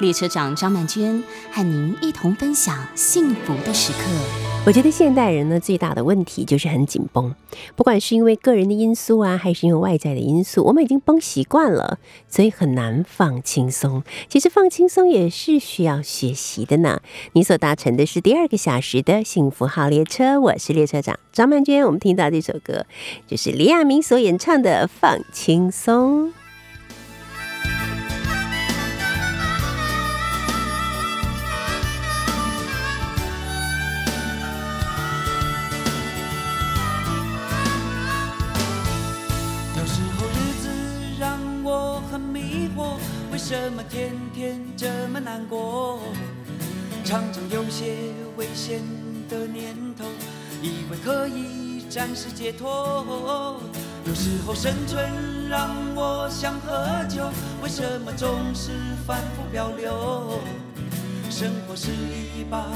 列车长张曼娟和您一同分享幸福的时刻。我觉得现代人呢最大的问题就是很紧绷，不管是因为个人的因素啊，还是因为外在的因素，我们已经绷习惯了，所以很难放轻松。其实放轻松也是需要学习的呢。你所搭乘的是第二个小时的幸福号列车，我是列车长张曼娟。我们听到这首歌就是李亚明所演唱的《放轻松》。为什么天天这么难过？常常有些危险的念头，以为可以暂时解脱。有时候生存让我想喝酒，为什么总是反复漂流？生活是一把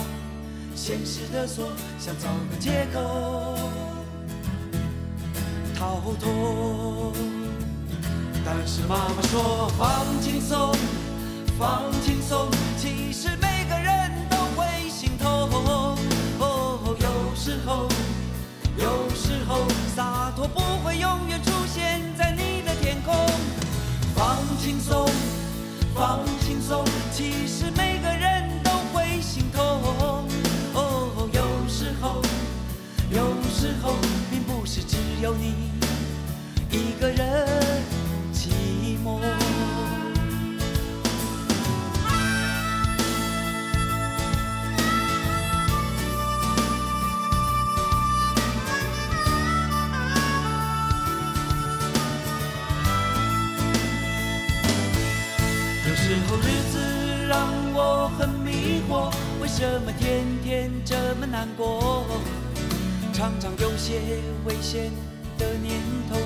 现实的锁，想找个借口逃脱。但是妈妈说放轻松，放轻松，其实每个人都会心痛。哦有时候，有时候洒脱不会永远出现在你的天空。放轻松，放轻松，其实每个人都会心痛。哦有时候，有时候并不是只有你一个人。为什么天天这么难过？常常有些危险的念头，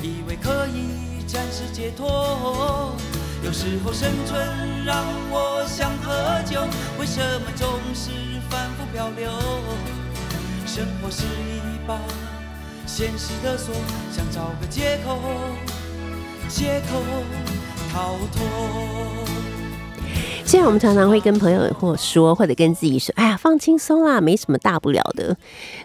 以为可以。暂时解脱，有时候生存让我想喝酒，为什么总是反复漂流？生活是一把现实的锁，想找个借口，借口逃脱。虽然我们常常会跟朋友或说，或者跟自己说：“哎呀，放轻松啦，没什么大不了的。”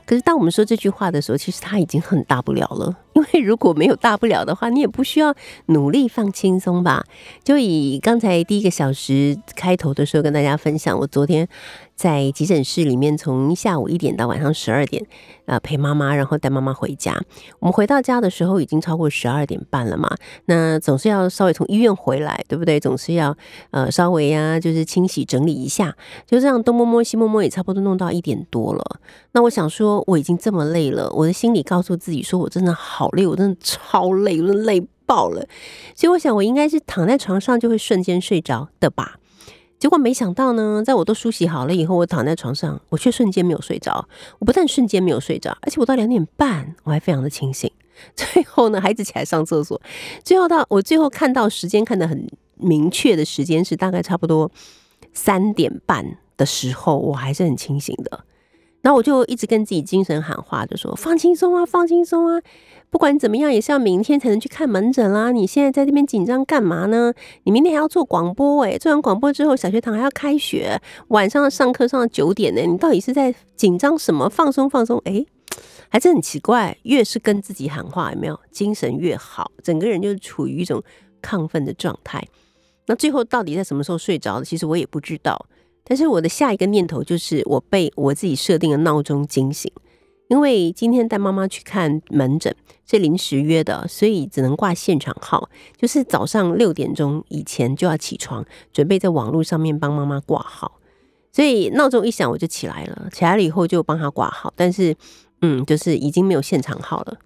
可是当我们说这句话的时候，其实他已经很大不了了。因为如果没有大不了的话，你也不需要努力放轻松吧？就以刚才第一个小时开头的时候跟大家分享，我昨天。在急诊室里面，从下午一点到晚上十二点，呃，陪妈妈，然后带妈妈回家。我们回到家的时候已经超过十二点半了嘛，那总是要稍微从医院回来，对不对？总是要呃稍微呀，就是清洗整理一下，就这样东摸摸西摸摸，也差不多弄到一点多了。那我想说，我已经这么累了，我的心里告诉自己说，我真的好好累，我真的超累，我累爆了。所以我想，我应该是躺在床上就会瞬间睡着的吧。结果没想到呢，在我都梳洗好了以后，我躺在床上，我却瞬间没有睡着。我不但瞬间没有睡着，而且我到两点半我还非常的清醒。最后呢，孩子起来上厕所，最后到我最后看到时间看得很明确的时间是大概差不多三点半的时候，我还是很清醒的。然后我就一直跟自己精神喊话，就说放轻松啊，放轻松啊。不管怎么样，也是要明天才能去看门诊啦。你现在在这边紧张干嘛呢？你明天还要做广播诶，做完广播之后，小学堂还要开学，晚上上课上到九点呢。你到底是在紧张什么？放松放松，诶，还是很奇怪。越是跟自己喊话，有没有精神越好，整个人就处于一种亢奋的状态。那最后到底在什么时候睡着的？其实我也不知道。但是我的下一个念头就是，我被我自己设定的闹钟惊醒。因为今天带妈妈去看门诊是临时约的，所以只能挂现场号，就是早上六点钟以前就要起床，准备在网络上面帮妈妈挂号。所以闹钟一响我就起来了，起来了以后就帮她挂号，但是嗯，就是已经没有现场号了。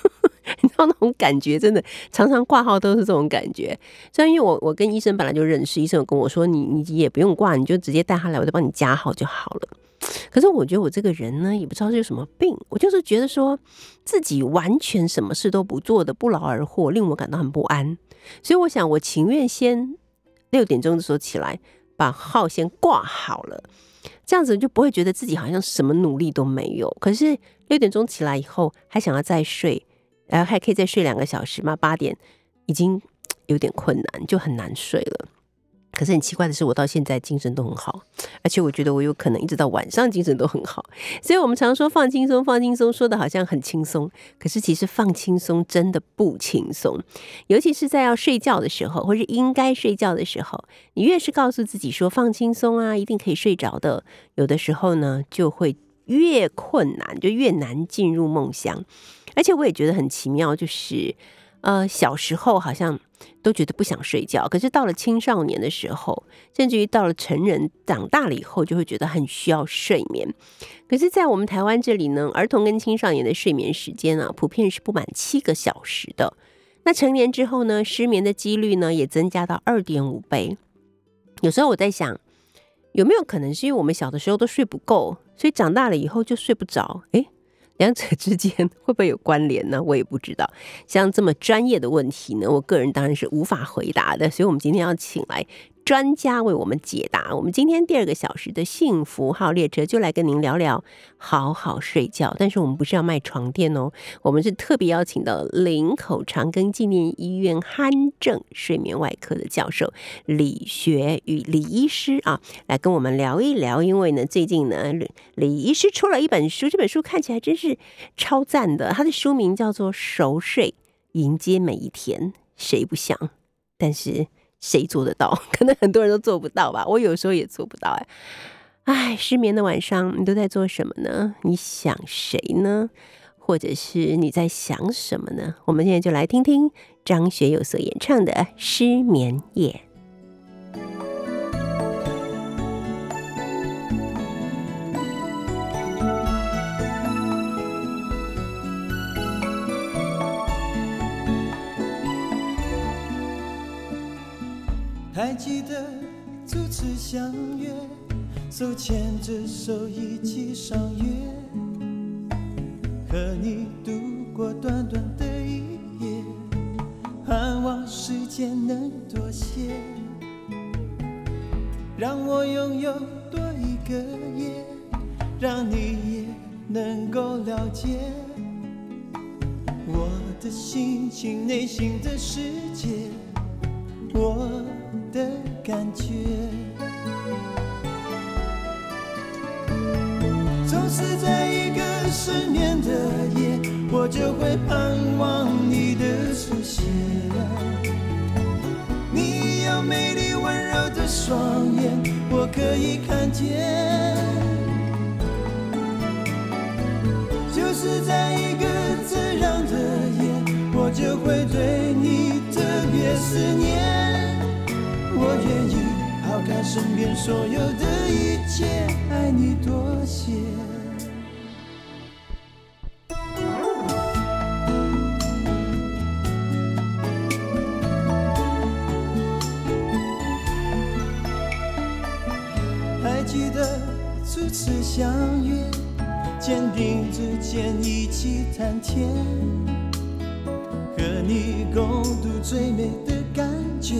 你知道那种感觉，真的常常挂号都是这种感觉。虽然因为我我跟医生本来就认识，医生有跟我说，你你也不用挂，你就直接带他来，我就帮你加号就好了。可是我觉得我这个人呢，也不知道是有什么病，我就是觉得说自己完全什么事都不做的不劳而获，令我感到很不安。所以我想，我情愿先六点钟的时候起来，把号先挂好了，这样子就不会觉得自己好像什么努力都没有。可是六点钟起来以后，还想要再睡，然后还可以再睡两个小时嘛？八点已经 有点困难，就很难睡了。可是很奇怪的是，我到现在精神都很好，而且我觉得我有可能一直到晚上精神都很好。所以，我们常说放轻松，放轻松，说的好像很轻松，可是其实放轻松真的不轻松。尤其是在要睡觉的时候，或是应该睡觉的时候，你越是告诉自己说放轻松啊，一定可以睡着的，有的时候呢，就会越困难，就越难进入梦乡。而且我也觉得很奇妙，就是。呃，小时候好像都觉得不想睡觉，可是到了青少年的时候，甚至于到了成人长大了以后，就会觉得很需要睡眠。可是，在我们台湾这里呢，儿童跟青少年的睡眠时间啊，普遍是不满七个小时的。那成年之后呢，失眠的几率呢，也增加到二点五倍。有时候我在想，有没有可能是因为我们小的时候都睡不够，所以长大了以后就睡不着？诶，两者之间 会不会有关联呢？我也不知道。像这么专业的问题呢，我个人当然是无法回答的。所以，我们今天要请来。专家为我们解答。我们今天第二个小时的幸福号列车就来跟您聊聊好好睡觉。但是我们不是要卖床垫哦，我们是特别邀请到林口长庚纪念医院鼾症睡眠外科的教授李学宇李医师啊，来跟我们聊一聊。因为呢，最近呢，李医师出了一本书，这本书看起来真是超赞的。他的书名叫做《熟睡迎接每一天》，谁不想？但是。谁做得到？可能很多人都做不到吧。我有时候也做不到哎。唉，失眠的晚上你都在做什么呢？你想谁呢？或者是你在想什么呢？我们现在就来听听张学友所演唱的《失眠夜》。记得初次相约，手牵着手一起赏月，记得初次相约，肩并着肩一起谈天，和你共度最美的感觉。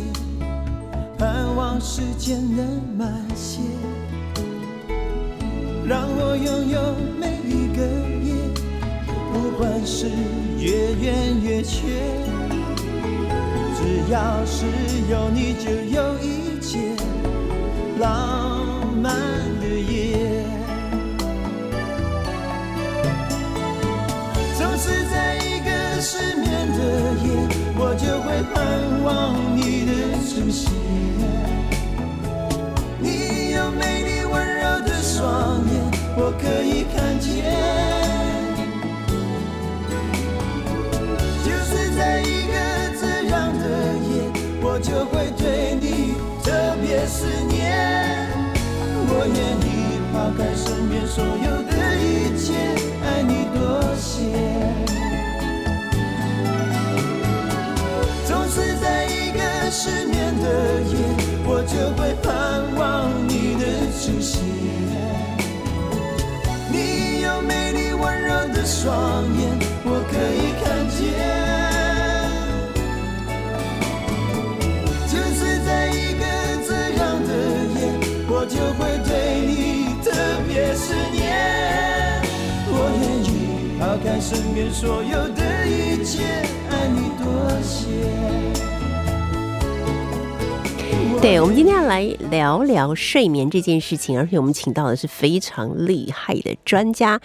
盼望时间能慢些，让我拥有每一个夜，不管是越圆越缺，只要是有你就有一切浪漫的夜。总是在一个失眠的夜，我就会盼望你的出现。你有美丽温柔的双眼我可以看见，就是在一个这样的夜，我就会对你特别思念。我愿意抛开身边所有的一切爱你多些总是在一个失眠的夜我就会盼望你的出现你有美丽温柔的双眼我可以看见。身边所有的一切，爱你多些。对，我们今天要来聊聊睡眠这件事情，而且我们请到的是非常厉害的专家。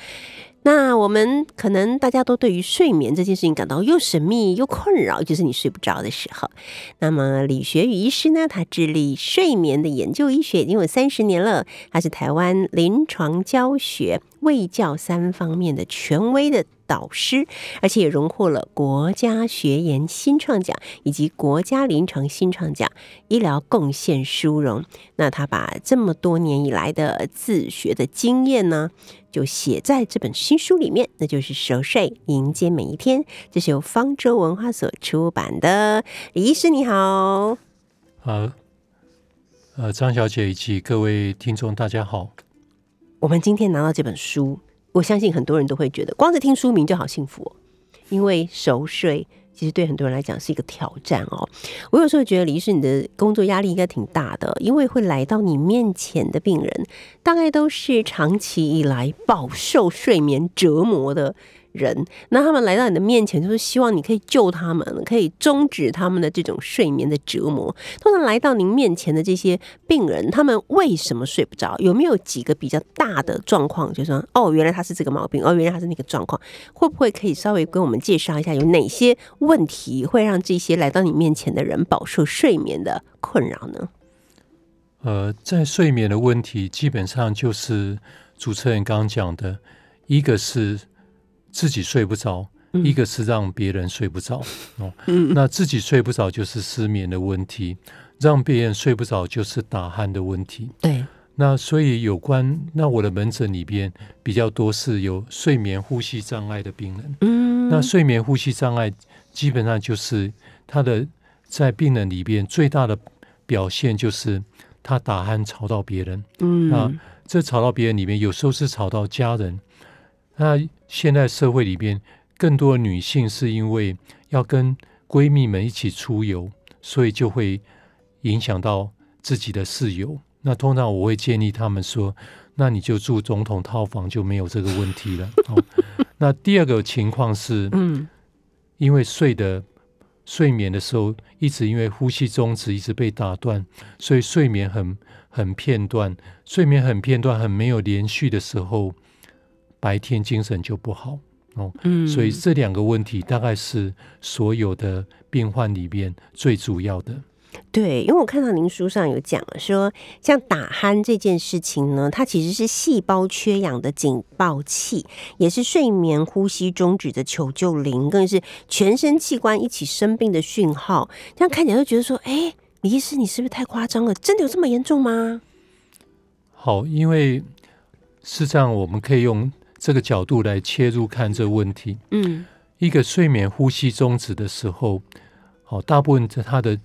那我们可能大家都对于睡眠这件事情感到又神秘又困扰，就是你睡不着的时候。那么李学宇医师呢，他致力睡眠的研究医学已经有三十年了，他是台湾临床教学、卫教三方面的权威的导师，而且也荣获了国家学研新创奖以及国家临床新创奖医疗贡献殊荣。那他把这么多年以来的自学的经验呢，就写在这本新书里面，那就是《熟睡迎接每一天》，这是由方舟文化所出版的。李医师你好，好呃，张小姐以及各位听众，大家好。我们今天拿到这本书，我相信很多人都会觉得，光是听书名就好幸福哦，因为熟睡。其实对很多人来讲是一个挑战哦。我有时候觉得李医师，你的工作压力应该挺大的，因为会来到你面前的病人，大概都是长期以来饱受睡眠折磨的人。那他们来到你的面前，就是希望你可以救他们，可以终止他们的这种睡眠的折磨。通常来到您面前的这些病人，他们为什么睡不着？有没有几个比较大的状况？就说哦，原来他是这个毛病，哦，原来他是那个状况，会不会可以稍微跟我们介绍一下，有哪些问题会让这些来到你面前的人饱受睡眠的困扰呢？呃，在睡眠的问题，基本上就是主持人刚刚讲的，一个是自己睡不着，一个是让别人睡不着。哦，那自己睡不着就是失眠的问题，让别人睡不着就是打鼾的问题。对，那所以有关，那我的门诊里边比较多是有睡眠呼吸障碍的病人。嗯，那睡眠呼吸障碍基本上就是他的在病人里边最大的表现就是他打鼾吵到别人。嗯那这吵到别人里面，有时候是吵到家人。那现在社会里边，更多的女性是因为要跟闺蜜们一起出游，所以就会影响到自己的室友。那通常我会建议他们说，那你就住总统套房就没有这个问题了。哦，那第二个情况是，嗯因为睡的睡眠的时候，一直因为呼吸中止一直被打断，所以睡眠很很片段，睡眠很片段，很没有连续的时候，白天精神就不好哦。嗯所以这两个问题大概是所有的病患里边最主要的。对，因为我看到您书上有讲说，像打鼾这件事情呢，它其实是细胞缺氧的警报器，也是睡眠呼吸终止的求救铃，更是全身器官一起生病的讯号。这样看起来就觉得说，哎，李医师，你是不是太夸张了？真的有这么严重吗？好，因为事实上我们可以用这个角度来切入看这个问题。嗯。一个睡眠呼吸终止的时候，好，大部分在它的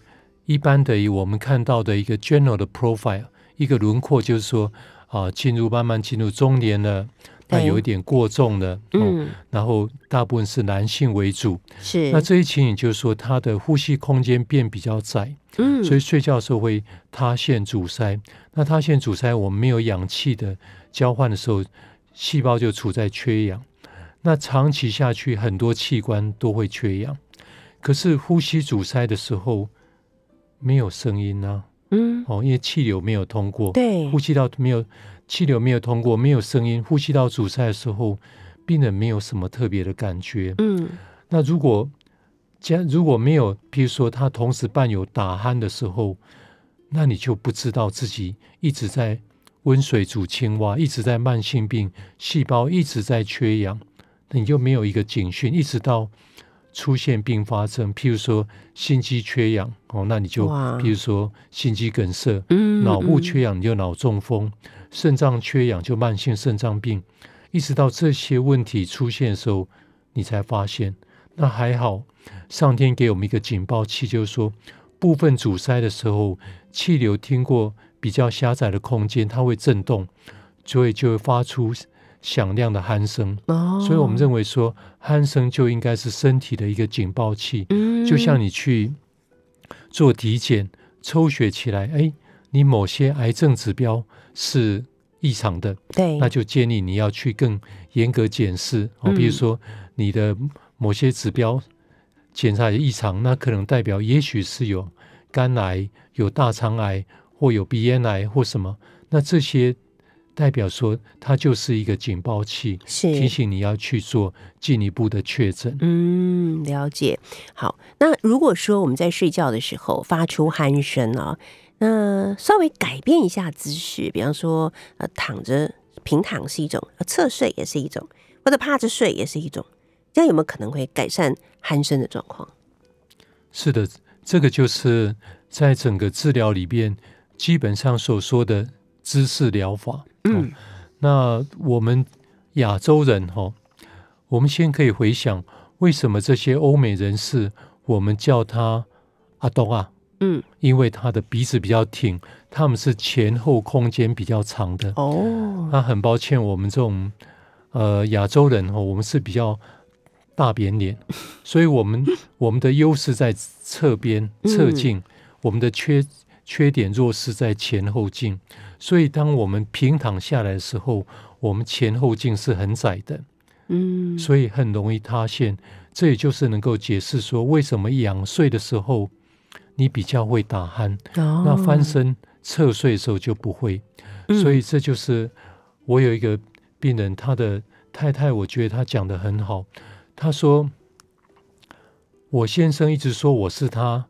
一般的以我们看到的一个 general 的 profile，一个轮廓就是说啊，进入慢慢进入中年了，那有一点过重了，哦，嗯，然后大部分是男性为主，是，那这一情形就是说他的呼吸空间变比较窄，嗯，所以睡觉的时候会塌陷阻塞。那塌陷阻塞，我们没有氧气的交换的时候，细胞就处在缺氧。那长期下去，很多器官都会缺氧。可是呼吸阻塞的时候，没有声音啊，嗯，哦，因为气流没有通过，对呼，吸道没有气流没有通过，没有声音，呼吸道阻塞的时候，病人没有什么特别的感觉。嗯那如果加如果没有，譬如说他同时伴有打鼾的时候，那你就不知道自己一直在温水煮青蛙，一直在慢性病，细胞一直在缺氧，那你就没有一个警讯，一直到出现并发症，譬如说心肌缺氧哦，那你就譬如说心肌梗塞，嗯，脑部嗯缺氧你就脑中风，肾脏缺氧就慢性肾脏病，一直到这些问题出现的时候，你才发现。那还好，上天给我们一个警报器，就是说部分阻塞的时候，气流经过比较狭窄的空间，它会震动，所以就会发出响亮的鼾声。哦，所以我们认为说，鼾声就应该是身体的一个警报器，嗯。就像你去做体检抽血起来，哎，你某些癌症指标是异常的，对，那就建议你要去更严格检视。哦，嗯。比如说你的某些指标检查有异常，那可能代表也许是有肝癌、有大肠癌或有鼻咽癌或什么，那这些代表说它就是一个警报器，是提醒你要去做进一步的确诊。嗯，了解。好，那如果说我们在睡觉的时候发出鼾声啊，那稍微改变一下姿势，比方说呃躺着平躺是一种，呃侧睡也是一种，或者趴着睡也是一种，这样有没有可能会改善鼾声的状况？是的，这个就是在整个治疗里边基本上所说的姿势疗法。嗯，那我们亚洲人哈、哦，我们先可以回想，为什么这些欧美人士我们叫他阿东啊？嗯，因为他的鼻子比较挺，他们是前后空间比较长的。哦，那很抱歉，我们这种呃亚洲人哦，我们是比较大扁脸，所以我们我们的优势在侧边侧镜，我们的缺缺点弱势在前后径。所以当我们平躺下来的时候，我们前后径是很窄的，嗯，所以很容易塌陷。这也就是能够解释说，为什么仰睡的时候你比较会打鼾，哦那翻身侧睡的时候就不会。嗯所以这就是我有一个病人，他的太太，我觉得他讲的很好。他说，我先生一直说我是他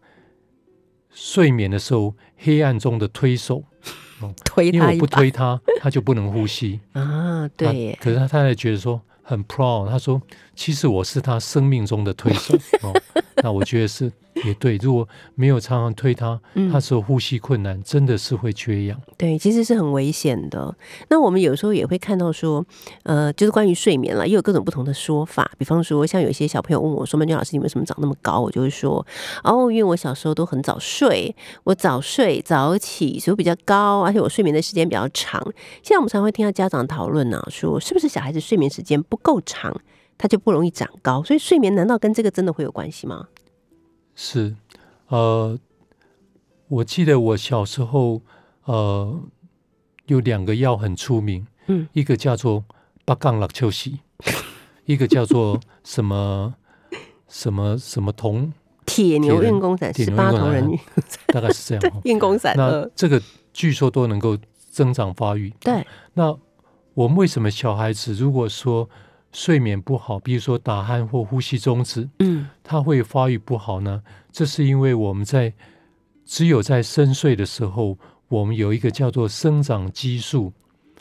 睡眠的时候黑暗中的推手，推因为我不推他他，就不能呼吸。啊，对耶，可是他太太觉得说很 proud，他说其实我是他生命中的推手 哦。那我觉得是 也对，如果没有常常推他，嗯他说呼吸困难，真的是会缺氧。对，其实是很危险的。那我们有时候也会看到说，呃，就是关于睡眠了，也有各种不同的说法。比方说，像有些小朋友问我说：“曼娟老师，你为什么长那么高？”我就会说：“哦，因为我小时候都很早睡，我早睡早起，所以我比较高，而且我睡眠的时间比较长。”现在我们常会听到家长讨论呢、说是不是小孩子睡眠时间不够长，他就不容易长高？所以睡眠难道跟这个真的会有关系吗？是，呃，我记得我小时候，呃，有两个药很出名，嗯，一个叫做八杠六秋喜，一个叫做什么什么什么铜，铁牛运功伞，铁十八牛人运大概是这样、哦。运功伞，那呃，这个据说都能够增长发育。对，那我们为什么小孩子如果说睡眠不好，比如说打鼾或呼吸中止，嗯它会发育不好呢？这是因为我们在只有在深睡的时候，我们有一个叫做生长激素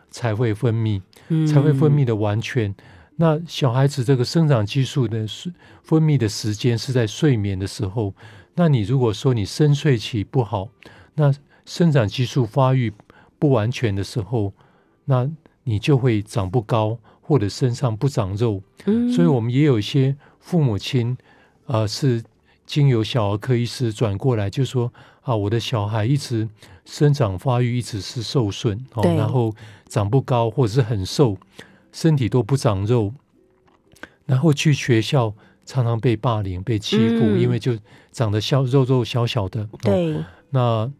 才会分泌，嗯才会分泌的完全。那小孩子这个生长激素的睡分泌的时间是在睡眠的时候。那你如果说你深睡期不好，那生长激素发育不完全的时候，那你就会长不高，或者身上不长肉。嗯所以我们也有一些父母亲，呃，是经由小儿科医师转过来，就说啊，我的小孩一直生长发育一直是受损哦，对然后长不高或者是很瘦，身体都不长肉，然后去学校常常被霸凌、被欺负，嗯因为就长得小肉肉小小的。那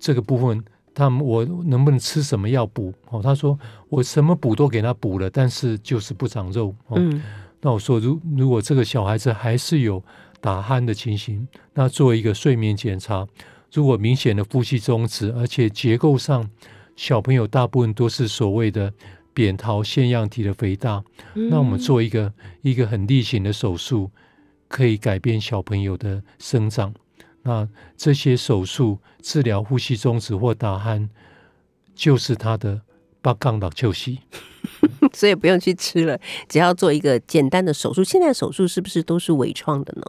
这个部分，他们我能不能吃什么药补？哦，他说我什么补都给他补了，但是就是不长肉。哦，嗯那我说，如如果这个小孩子还是有打鼾的情形，那做一个睡眠检查，如果明显的呼吸中止，而且结构上小朋友大部分都是所谓的扁桃腺样体的肥大，那我们做一个一个很例行的手术，可以改变小朋友的生长。那这些手术治疗呼吸中止或打鼾，就是他的八杠六秋息。所以不用去吃了，只要做一个简单的手术。现在手术是不是都是微创的呢？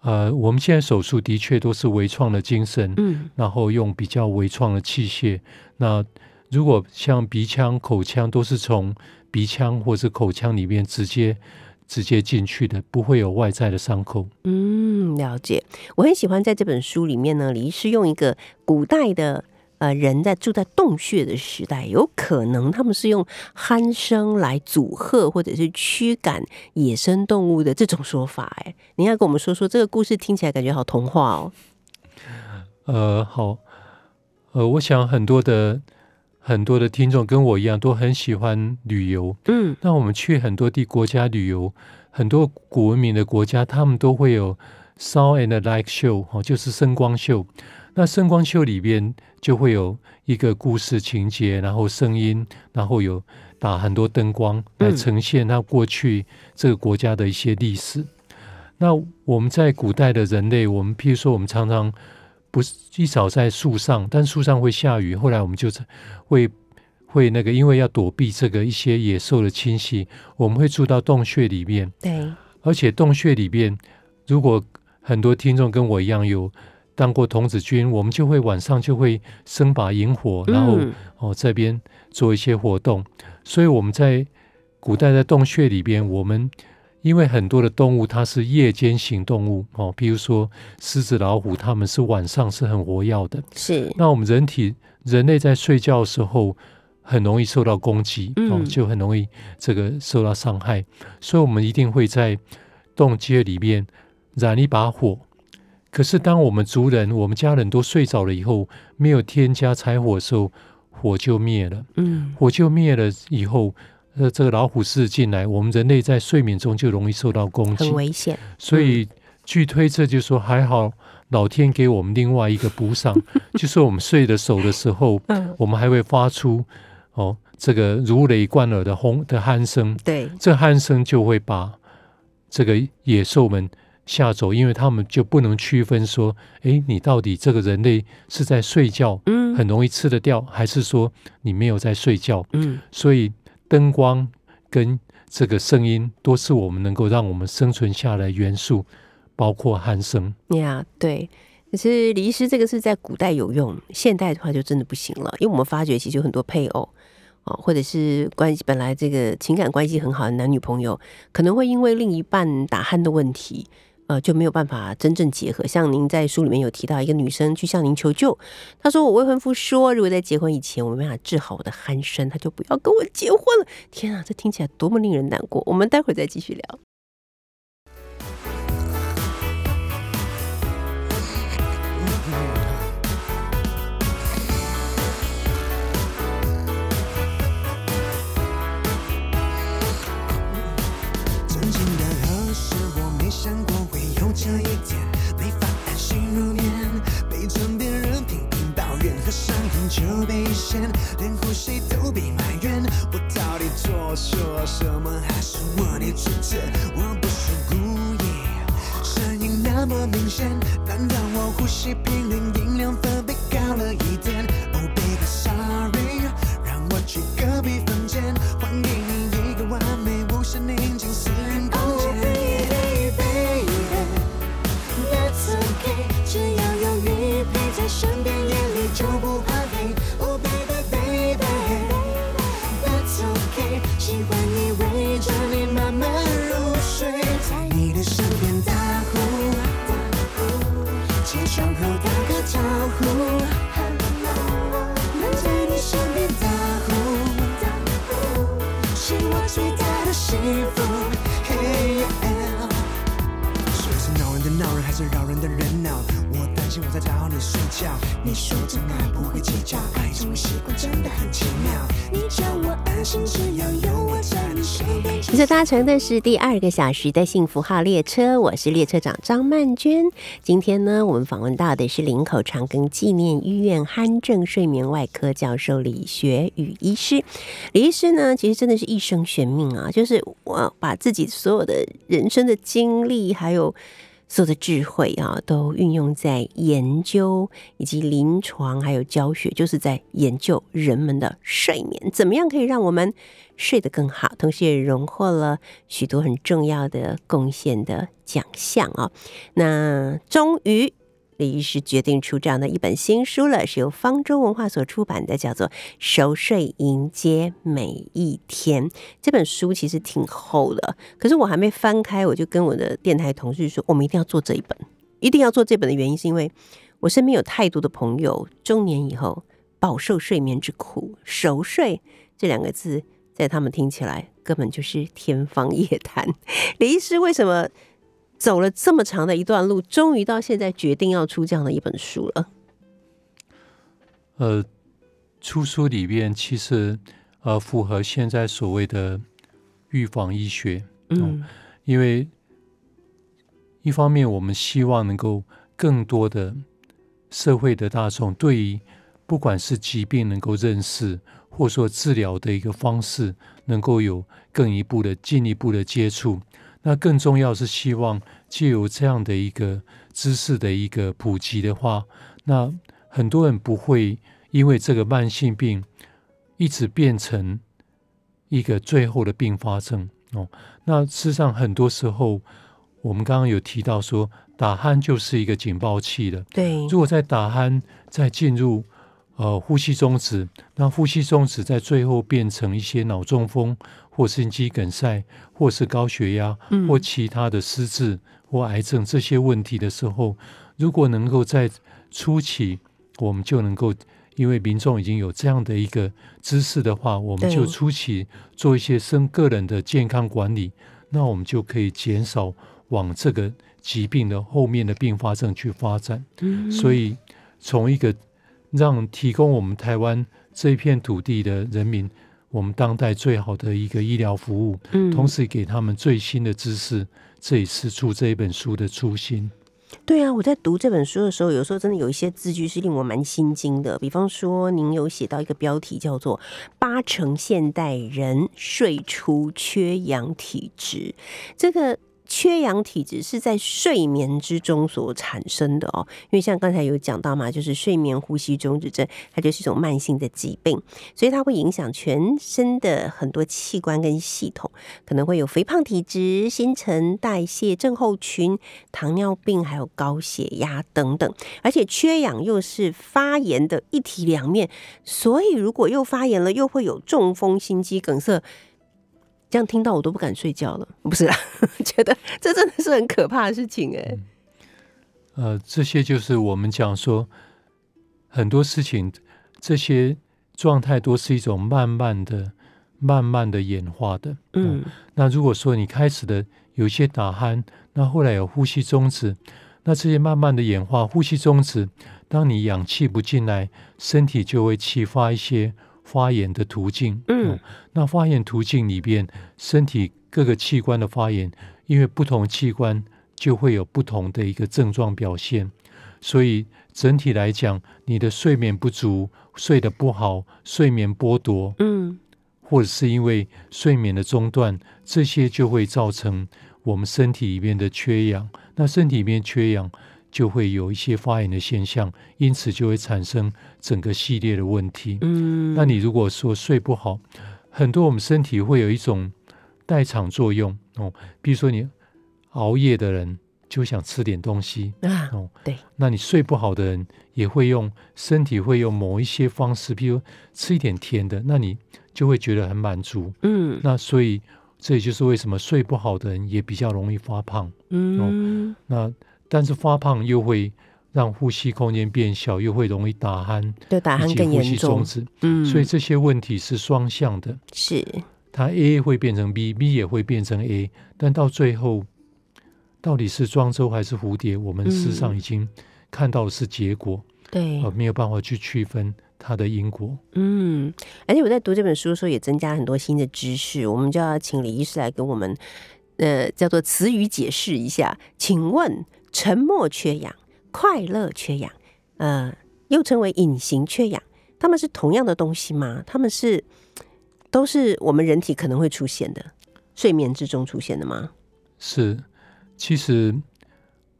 呃，我们现在手术的确都是微创的精神，嗯然后用比较微创的器械。那如果像鼻腔、口腔，都是从鼻腔或是口腔里面直接直接进去的，不会有外在的伤口。嗯，了解。我很喜欢在这本书里面呢，李医师用一个古代的呃人在住在洞穴的时代，有可能他们是用鼾声来阻吓或者是驱赶野生动物的这种说法。哎，您要跟我们说说这个故事，听起来感觉好童话哦。呃，好，呃，我想很多的很多的听众跟我一样，都很喜欢旅游。嗯那我们去很多地国家旅游，很多古文明的国家，他们都会有 sound and light show，哦，就是声光秀。那声光秀里边就会有一个故事情节，然后声音，然后有打很多灯光来嗯呈现它过去这个国家的一些历史。那我们在古代的人类，我们譬如说，我们常常不是一早在树上，但树上会下雨，后来我们就会会那个，因为要躲避这个一些野兽的侵袭，我们会住到洞穴里面，对，而且洞穴里面，如果很多听众跟我一样有当过童子军，我们就会晚上就会生把萤火，然后、嗯哦这边做一些活动，所以我们在古代的洞穴里边，我们因为很多的动物它是夜间行动物哦，比如说狮子、老虎，它们是晚上是很活跃的。是，那我们人体人类在睡觉的时候很容易受到攻击哦嗯，就很容易这个受到伤害，所以我们一定会在洞穴里面燃一把火。可是当我们族人、我们家人都睡着了以后，没有添加柴火的时候，火就灭了。嗯火就灭了以后，呃，这个老虎狮子进来，我们人类在睡眠中就容易受到攻击很。危险。所以据推测，就说还好老天给我们另外一个补赏，就是我们睡得熟的时候，嗯，我们还会发出哦这个如雷贯耳的轰的鼾声，对，这鼾声就会把这个野兽们吓走，因为他们就不能区分说，哎，你到底这个人类是在睡觉，嗯很容易吃得掉，还是说你没有在睡觉？嗯所以灯光跟这个声音都是我们能够让我们生存下来元素，包括鼾声。呀，对。可是李医师这个是在古代有用，现代的话就真的不行了，因为我们发觉其实有很多配偶哦，或者是关系本来这个情感关系很好的男女朋友，可能会因为另一半打鼾的问题，呃，就没有办法真正结合。像您在书里面有提到一个女生去向您求救，她说我未婚夫说，如果在结婚以前我没办法治好我的鼾声，他就不要跟我结婚了。天啊，这听起来多么令人难过！我们待会儿再继续聊。就被掀，连呼吸都被埋怨。我到底做错什么，还是我的错觉？我不是故意，声音那么明显，难道我呼吸频率音量分贝高了一点？Oh baby sorry，让我去隔壁房间，还给你一个完美无限宁静扰人的人闹？我担心我在找你睡觉。你说真爱不会计较，爱这种习惯真的很奇妙。你叫我安心，只要有我在你身边。你所搭乘的是第二个小时的幸福号列车，我是列车长张曼娟。今天呢，我们访问到的是林口长庚纪念医院鼾症睡眠外科教授李学宇医师。李医师呢，其实真的是一生悬命啊，就是我把自己所有的人生的经历，还有所有的智慧啊，都运用在研究以及临床，还有教学，就是在研究人们的睡眠，怎么样可以让我们睡得更好，同时也荣获了许多很重要的贡献的奖项啊。那终于李医师决定出这样的一本新书了，是由方舟文化所出版的，叫做《熟睡迎接每一天》。这本书其实挺厚的，可是我还没翻开，我就跟我的电台同事说，我们一定要做这一本，一定要做这本的原因是因为我身边有太多的朋友中年以后饱受睡眠之苦，熟睡这两个字在他们听起来根本就是天方夜谭。李医师为什么？走了这么长的一段路，终于到现在决定要出这样的一本书了。呃，出书里面其实呃符合现在所谓的预防医学，嗯，因为一方面我们希望能够更多的社会的大众对于不管是疾病能够认识，或说治疗的一个方式，能够有更一步的进一步的接触。那更重要是希望借由这样的一个知识的一个普及的话，那很多人不会因为这个慢性病一直变成一个最后的并发症哦。那事实上，很多时候我们刚刚有提到说，打鼾就是一个警报器的。对，如果在打鼾再进入。呃，呼吸中止，那呼吸中止在最后变成一些脑中风，或心肌梗塞，或是高血压，或其他的失智或癌症这些问题的时候，如果能够在初期，我们就能够，因为民众已经有这样的一个知识的话，我们就初期做一些生个人的健康管理，那我们就可以减少往这个疾病的后面的并发症去发展。所以从一个让提供我们台湾这一片土地的人民，我们当代最好的一个医疗服务，嗯，同时给他们最新的知识，这也是出这一本书的初心。对啊，我在读这本书的时候，有时候真的有一些字句是令我蛮心惊的。比方说，您有写到一个标题叫做“八成现代人睡出缺氧体质”，这个。缺氧体质是在睡眠之中所产生的哦，因为像刚才有讲到嘛，就是睡眠呼吸中止症，它就是一种慢性的疾病，所以它会影响全身的很多器官跟系统，可能会有肥胖体质、新陈代谢症候群、糖尿病，还有高血压等等。而且缺氧又是发炎的一体两面，所以如果又发炎了，又会有中风、心肌梗塞。这样听到我都不敢睡觉了，不是啦，觉得这真的是很可怕的事情哎。呃，这些就是我们讲说很多事情，这些状态都是一种慢慢的、慢慢的演化的。嗯，那如果说你开始的有一些打鼾，那后来有呼吸中止，那这些慢慢的演化，呼吸中止，当你氧气不进来，身体就会启发一些。发炎的途径，嗯，那发炎途径里边，身体各个器官的发炎，因为不同器官就会有不同的一个症状表现，所以整体来讲，你的睡眠不足、睡得不好、睡眠剥夺，嗯，或者是因为睡眠的中断，这些就会造成我们身体里面的缺氧。那身体里面缺氧。就会有一些发炎的现象，因此就会产生整个系列的问题。嗯，那你如果说睡不好，很多我们身体会有一种代偿作用哦，比如说你熬夜的人就想吃点东西啊，哦，对，那你睡不好的人也会用身体会用某一些方式，比如吃一点甜的，那你就会觉得很满足。嗯，那所以这也就是为什么睡不好的人也比较容易发胖。嗯，那。但是发胖又会让呼吸空间变小，又会容易打鼾，对打鼾更严重。嗯，所以这些问题是双向的。是，它 A 会变成 B，B 也会变成 A，但到最后到底是庄周还是蝴蝶，我们事实上已经看到的是结果。对，没有办法去区分它的因果。嗯，而且我在读这本书的时候，也增加很多新的知识。我们就要请李医师来给我们，呃，叫做词语解释一下。请问？沉默缺氧、快乐缺氧，呃，又称为隐形缺氧，他们是同样的东西吗？他们是都是我们人体可能会出现的，睡眠之中出现的吗？是，其实，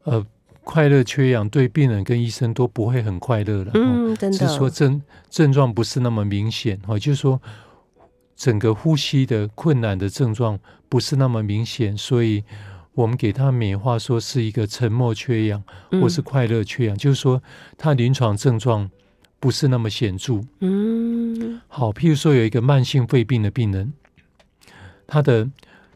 呃，快乐缺氧对病人跟医生都不会很快乐的，嗯，真的，是说症症状不是那么明显，哦，就是说整个呼吸的困难的症状不是那么明显，所以。我们给他美化说是一个沉默缺氧，或是快乐缺氧，就是说他临床症状不是那么显著。嗯好，譬如说有一个慢性肺病的病人，他的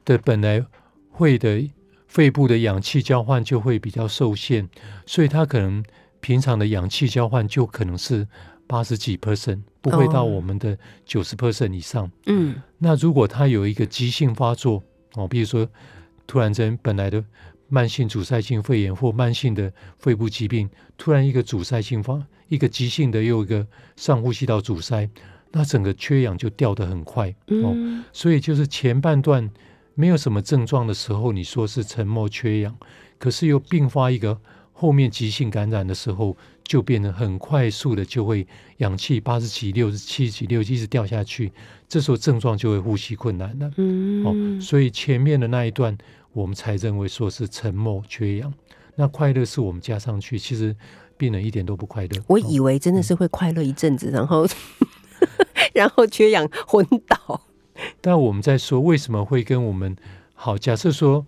的本来会的肺部的氧气交换就会比较受限，所以他可能平常的氧气交换就可能是八十几 percent，不会到哦我们的九十 percent 以上。嗯那如果他有一个急性发作哦，比如说突然间本来的慢性阻塞性肺炎或慢性的肺部疾病，突然一个阻塞性发，一个急性的又一个上呼吸道阻塞，那整个缺氧就掉得很快哦。嗯所以就是前半段没有什么症状的时候，你说是沉默缺氧，可是又并发一个后面急性感染的时候，就变得很快速的就会氧气八十几、六十七几、六一直掉下去，这时候症状就会呼吸困难了。嗯哦，所以前面的那一段我们才认为说是沉默缺氧，那快乐是我们加上去，其实病人一点都不快乐。我哦以为真的是会快乐一阵子，然后 然后缺氧昏倒。但我们在说为什么会跟我们好，假设说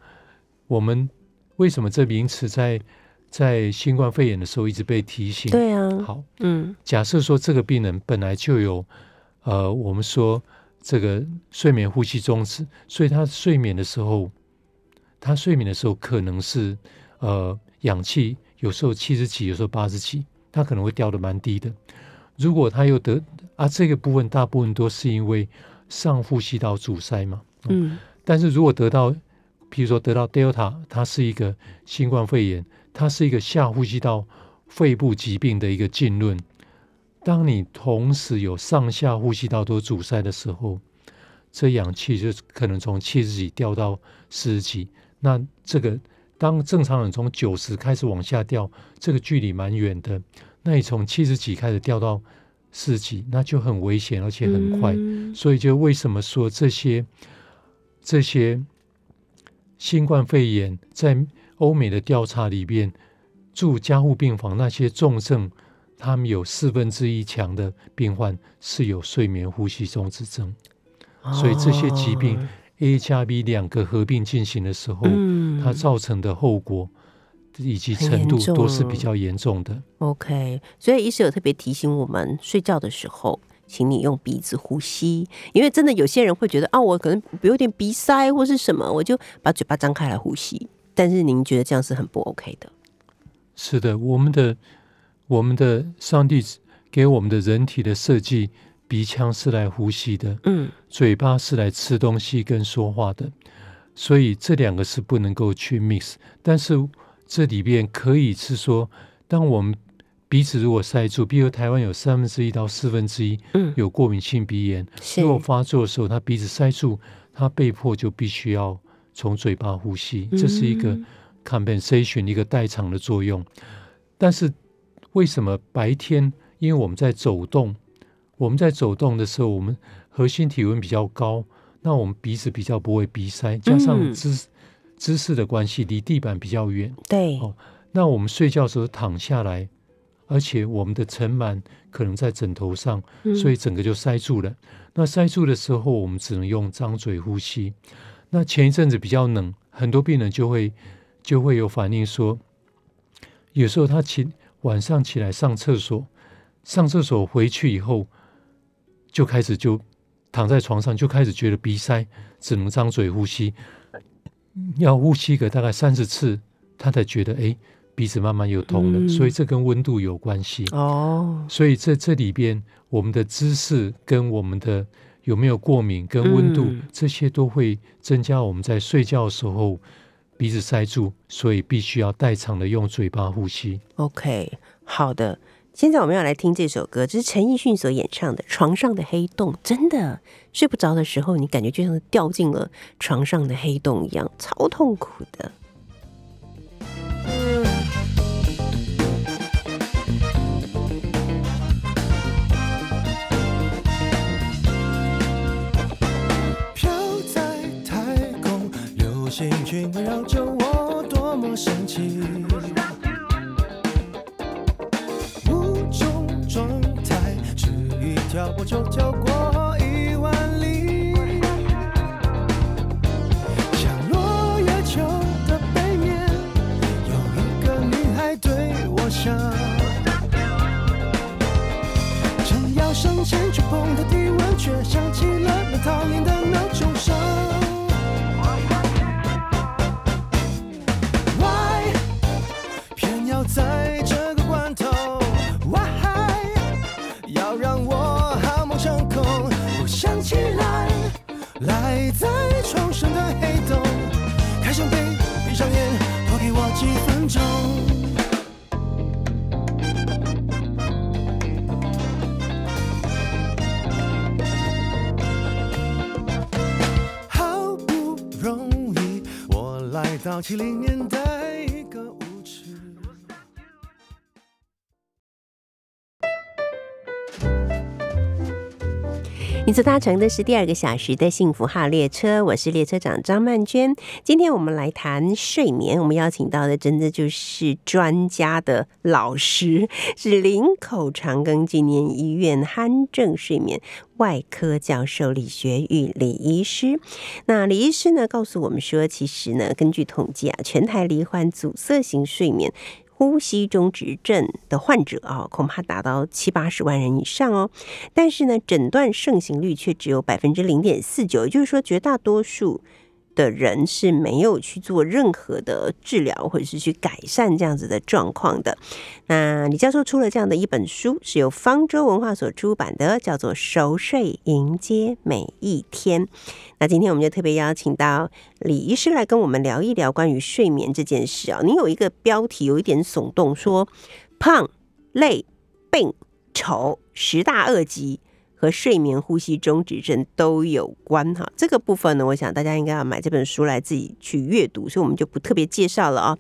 我们为什么这名词在在新冠肺炎的时候一直被提醒？，对啊，好，嗯假设说这个病人本来就有呃，我们说这个睡眠呼吸中止，所以他睡眠的时候，他睡眠的时候可能是呃氧气有时候七十几，有时候八十几，他可能会掉的蛮低的。如果他又得啊，这个部分大部分都是因为上呼吸道阻塞嘛，嗯但是如果得到，譬如说得到 Delta，它是一个新冠肺炎，它是一个下呼吸道肺部疾病的一个浸润。当你同时有上下呼吸道都阻塞的时候，这氧气就可能从七十几掉到四十几。那这个当正常人从九十开始往下掉，这个距离蛮远的。那你从七十几开始掉到四十几，那就很危险，而且很快。嗯所以就为什么说这些这些新冠肺炎在欧美的调查里边，住加护病房那些重症，他们有四分之一强的病患是有睡眠呼吸中止症，所以这些疾病哦 A 加 B 两个合并进行的时候，嗯它造成的后果以及程度都是比较严重的。OK，所以医师有特别提醒我们，睡觉的时候，请你用鼻子呼吸，因为真的有些人会觉得啊，我可能有点鼻塞或是什么，我就把嘴巴张开来呼吸。但是您觉得这样是很不 OK 的？是的，我们的我们的上帝给我们的人体的设计，鼻腔是来呼吸的，嗯嘴巴是来吃东西跟说话的，所以这两个是不能够去 mix。但是这里边可以是说，当我们鼻子如果塞住，比如台湾有三分之一到四分之一嗯，有过敏性鼻炎，是如果发作的时候，他鼻子塞住，他被迫就必须要从嘴巴呼吸，这是一个嗯 compensation 一个代偿的作用。但是为什么白天？因为我们在走动，我们在走动的时候，我们核心体温比较高，那我们鼻子比较不会鼻塞，加上嗯姿姿势的关系，离地板比较远。对，哦那我们睡觉的时候躺下来，而且我们的尘螨可能在枕头上，嗯所以整个就塞住了。那塞住的时候，我们只能用张嘴呼吸。那前一阵子比较冷，很多病人就会就会有反应说，有时候他起晚上起来上厕所，上厕所回去以后，就开始就躺在床上就开始觉得鼻塞，只能张嘴呼吸，要呼吸个大概三十次，他才觉得哎鼻子慢慢又通了。嗯所以这跟温度有关系。哦，所以在这里边，我们的姿势跟我们的有没有过敏跟温度，嗯这些都会增加我们在睡觉的时候鼻子塞住，所以必须要代偿的用嘴巴呼吸。OK，好的。现在我们要来听这首歌，这是陈奕迅所演唱的《床上的黑洞》。真的睡不着的时候，你感觉就像掉进了床上的黑洞一样，超痛苦的。飘在太空，流星群围绕我就走过一万里，像落叶球的背面，有一个女孩对我笑。正要上前触碰的体温，却想起了那讨厌的冷。在重生的黑洞，开香槟，闭上眼，多给我几分钟。好不容易，我来到七零年代这次搭乘的是第二个小时的幸福号列车，我是列车长张曼娟。今天我们来谈睡眠，我们邀请到的真的就是专家的老师，是林口长庚纪念医院鼾症睡眠外科教授李学玉李医师。那李医师呢告诉我们说，其实呢，根据统计啊，全台罹患阻塞型睡眠。呼吸中止症的患者啊，恐怕达到七八十万人以上哦。但是呢，诊断盛行率却只有百分之零点四九，也就是说，绝大多数的人是没有去做任何的治疗，或者是去改善这样子的状况的。那李教授出了这样的一本书，是由方舟文化所出版的，叫做《熟睡迎接每一天》。那今天我们就特别邀请到李医师来跟我们聊一聊关于睡眠这件事啊。你有一个标题有一点耸动，说胖、累、病、丑十大恶疾和睡眠呼吸中止症都有关哈。这个部分呢，我想大家应该要买这本书来自己去阅读，所以我们就不特别介绍了啊。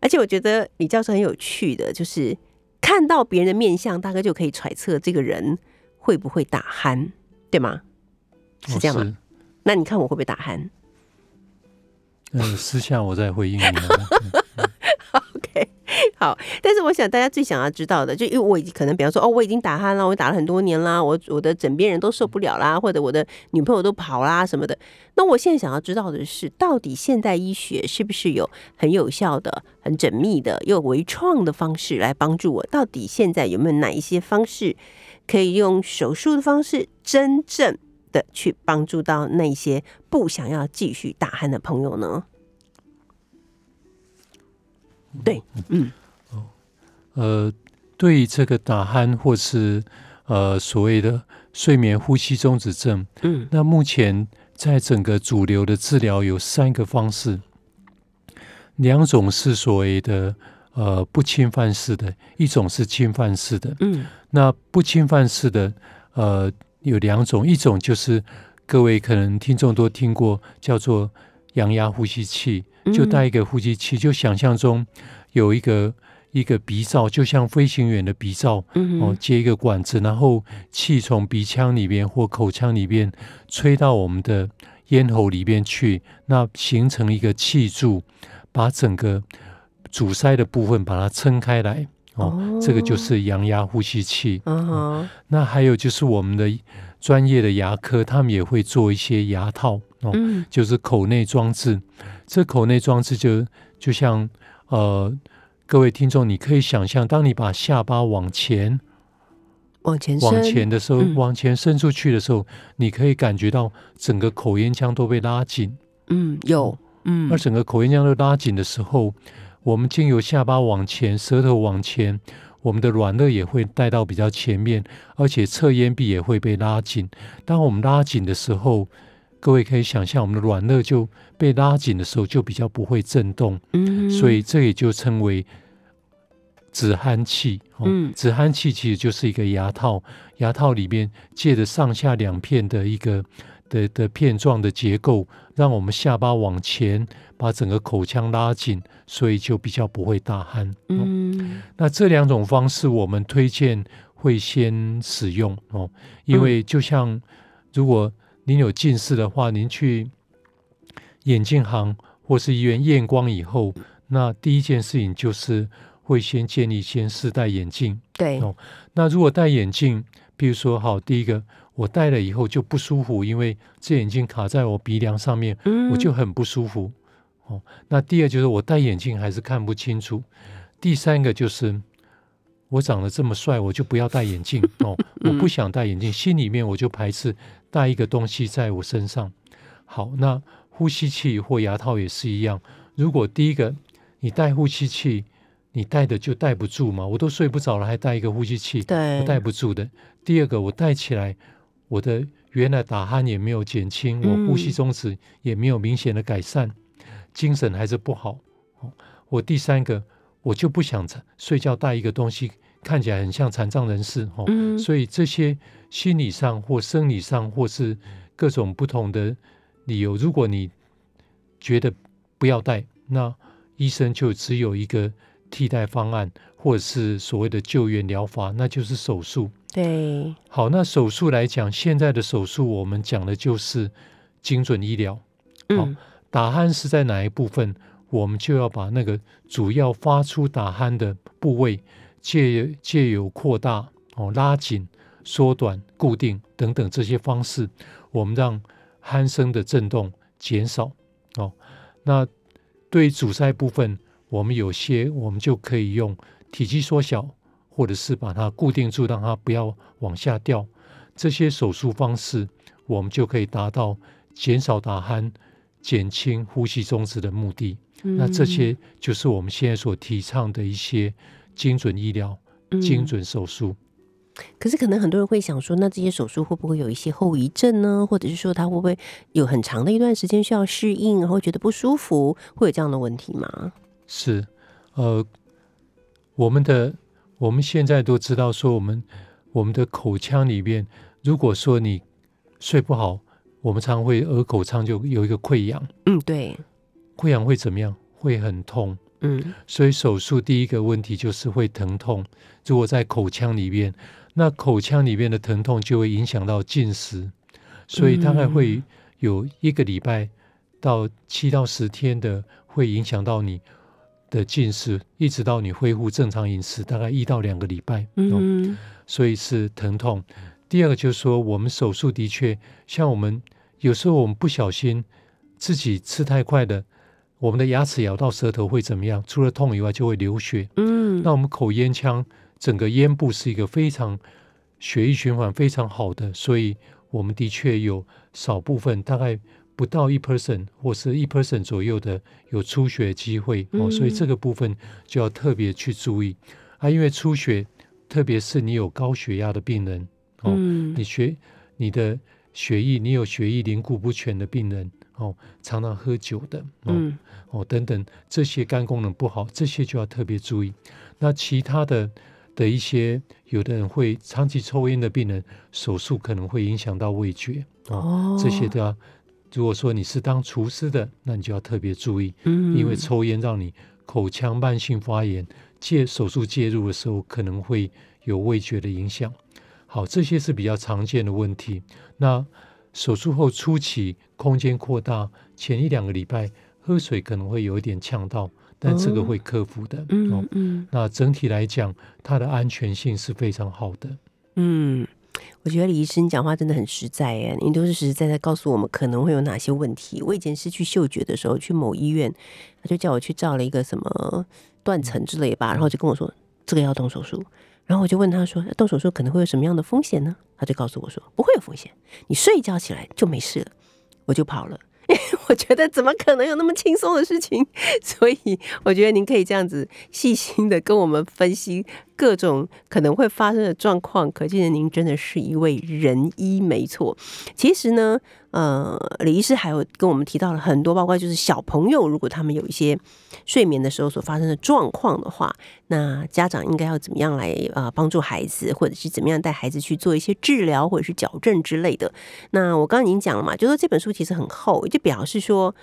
而且我觉得李教授很有趣的，就是看到别人的面相，大概就可以揣测这个人会不会打鼾，对吗？是这样吗？哦那你看我会不会打鼾是呃，私下我再回应你 好。但是我想大家最想要知道的，就因为我已经可能，比方说，哦，我已经打鼾了，我打了很多年啦，我我的枕边人都受不了啦，或者我的女朋友都跑啦什么的。那我现在想要知道的是，到底现代医学是不是有很有效的、很缜密的又微创的方式来帮助我？到底现在有没有哪一些方式可以用手术的方式真正的去帮助到那些不想要继续打鼾的朋友呢？对，嗯呃，对于这个打鼾或是呃所谓的睡眠呼吸中止症，嗯。那目前在整个主流的治疗有三个方式，两种是所谓的呃不侵犯式的，一种是侵犯式的。嗯。那不侵犯式的呃有两种，一种就是各位可能听众都听过，叫做阳压呼吸器，就带一个呼吸器，就想象中有一个一个鼻罩，就像飞行员的鼻罩嗯哦，接一个管子，然后气从鼻腔里边或口腔里边吹到我们的咽喉里边去，那形成一个气柱，把整个阻塞的部分把它撑开来。哦，这个就是阳压呼吸器。那还有就是我们的专业的牙科，他们也会做一些牙套哦，嗯就是口内装置。这口内装置就就像呃，各位听众，你可以想象，当你把下巴往前往前往前的时候，嗯往前伸出去的时候，你可以感觉到整个口咽腔都被拉紧。嗯有嗯而整个口咽腔都拉紧的时候，我们经由下巴往前，舌头往前，我们的软腭也会带到比较前面，而且侧咽壁也会被拉紧。当我们拉紧的时候，各位可以想象，我们的软腭就被拉紧的时候，就比较不会震动，嗯所以这也就称为止鼾器。哦嗯止鼾器其实就是一个牙套，牙套里面借着上下两片的一个的的片状的结构，让我们下巴往前，把整个口腔拉紧，所以就比较不会打鼾。哦嗯那这两种方式，我们推荐会先使用哦，因为就像如果您有近视的话，您去眼镜行或是医院验光以后，那第一件事情就是会先建议先试戴眼镜。对哦那如果戴眼镜，比如说好，第一个我戴了以后就不舒服，因为这眼镜卡在我鼻梁上面，嗯我就很不舒服。哦，那第二就是我戴眼镜还是看不清楚。第三个就是我长得这么帅，我就不要戴眼镜哦，我不想戴眼镜，心里面我就排斥戴一个东西在我身上。好，那呼吸器或牙套也是一样。如果第一个你戴呼吸器，你戴的就戴不住嘛，我都睡不着了，还戴一个呼吸器，对我戴不住的。第二个，我戴起来，我的原来打鼾也没有减轻，我呼吸中止也没有明显的改善，精神还是不好。哦，我第三个，我就不想睡觉戴一个东西，看起来很像残障人士哦。嗯所以这些心理上或生理上或是各种不同的理由，如果你觉得不要戴，那医生就只有一个替代方案，或者是所谓的救援疗法，那就是手术。对，好，那手术来讲，现在的手术我们讲的就是精准医疗。好嗯打鼾是在哪一部分，我们就要把那个主要发出打鼾的部位借借由扩大、哦拉紧、缩短、固定等等这些方式，我们让鼾声的震动减少。哦，那对于阻塞部分，我们有些我们就可以用体积缩小，或者是把它固定住，让它不要往下掉。这些手术方式，我们就可以达到减少打鼾、减轻呼吸中止的目的。那这些就是我们现在所提倡的一些精准医疗、精准手术。可是可能很多人会想说，那这些手术会不会有一些后遗症呢？或者是说他会不会有很长的一段时间需要适应，然后觉得不舒服，会有这样的问题吗？是，呃，我们的我们现在都知道说，我们我们的口腔里面，如果说你睡不好，我们常会耳口腔就有一个溃疡，嗯，对，溃疡会怎么样？会很痛。嗯所以手术第一个问题就是会疼痛。如果在口腔里面，那口腔里面的疼痛就会影响到进食，所以大概会有一个礼拜到七到十天的，会影响到你的进食，一直到你恢复正常饮食，大概一到两个礼拜。哦嗯所以是疼痛。第二个就是说，我们手术的确，像我们有时候我们不小心自己吃太快的，我们的牙齿咬到舌头会怎么样？除了痛以外，就会流血。嗯那我们口咽腔整个咽部是一个非常血液循环非常好的，所以我们的确有少部分，大概不到一 percent 或是一 percent 左右的有出血机会哦，所以这个部分就要特别去注意。啊，因为出血，特别是你有高血压的病人哦，嗯。你血你的血液，你有血液凝固不全的病人哦，常常喝酒的哦，嗯。哦等等，这些肝功能不好，这些就要特别注意。那其他的的一些，有的人会长期抽烟的病人，手术可能会影响到味觉哦，哦这些都要。如果说你是当厨师的，那你就要特别注意，嗯因为抽烟让你口腔慢性发炎，介手术介入的时候可能会有味觉的影响。好，这些是比较常见的问题。那手术后初期空间扩大，前一两个礼拜喝水可能会有一点呛到，但这个会克服的。哦嗯，嗯那整体来讲，它的安全性是非常好的。嗯，我觉得李医生讲话真的很实在耶，你都是实实在在告诉我们可能会有哪些问题。我以前失去嗅觉的时候，去某医院，他就叫我去照了一个什么断层之类吧，然后就跟我说这个要动手术。然后我就问他说，动手术可能会有什么样的风险呢？他就告诉我说不会有风险，你睡一觉起来就没事了。我就跑了。我觉得怎么可能有那么轻松的事情？所以我觉得您可以这样子细心的跟我们分析各种可能会发生的状况，可见您真的是一位仁医，没错。其实呢，呃，李医师还有跟我们提到了很多，包括就是小朋友如果他们有一些睡眠的时候所发生的状况的话，那家长应该要怎么样来呃帮助孩子，或者是怎么样带孩子去做一些治疗或者是矫正之类的。那我刚刚已经讲了嘛，就说这本书其实很厚，就表示说。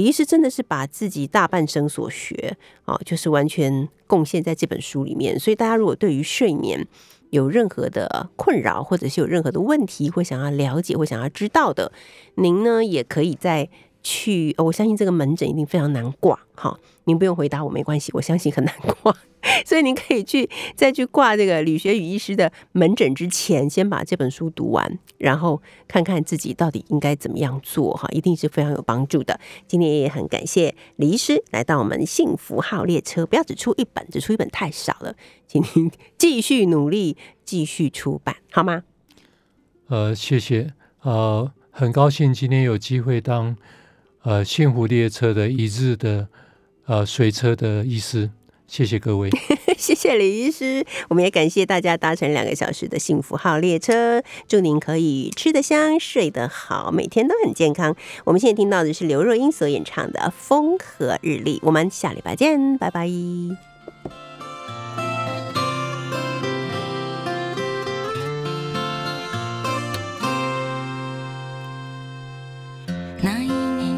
李医师真的是把自己大半生所学啊，就是完全贡献在这本书里面。所以大家如果对于睡眠有任何的困扰，或者是有任何的问题，或想要了解或想要知道的，您呢也可以在去，我相信这个门诊一定非常难挂，哈，您不用回答我没关系，我相信很难挂，所以您可以去再去挂这个吕学宇医师的门诊之前，先把这本书读完，然后看看自己到底应该怎么样做，哈，一定是非常有帮助的。今天也很感谢李医师来到我们幸福号列车，不要只出一本，只出一本太少了，请您 继续努力，继续出版，好吗？呃，谢谢，呃，很高兴今天有机会当呃幸福列车的一日的呃随车的医师，谢谢各位。谢谢李医师，我们也感谢大家搭乘两个小时的幸福号列车，祝您可以吃得香、睡得好，每天都很健康。我们现在听到的是刘若英所演唱的《风和日丽》，我们下礼拜见，拜拜。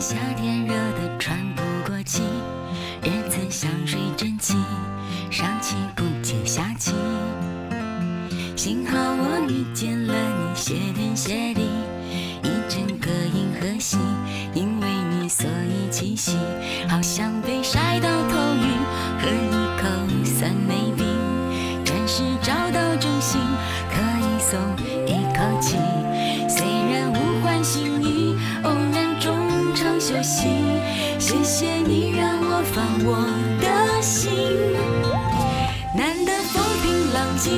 夏天热得喘不过气，日子像水蒸气，上气不接下气。幸好我遇见了你，谢天谢地，一整个银河系，因为你所以栖息，好像被我的心。难得风平浪静，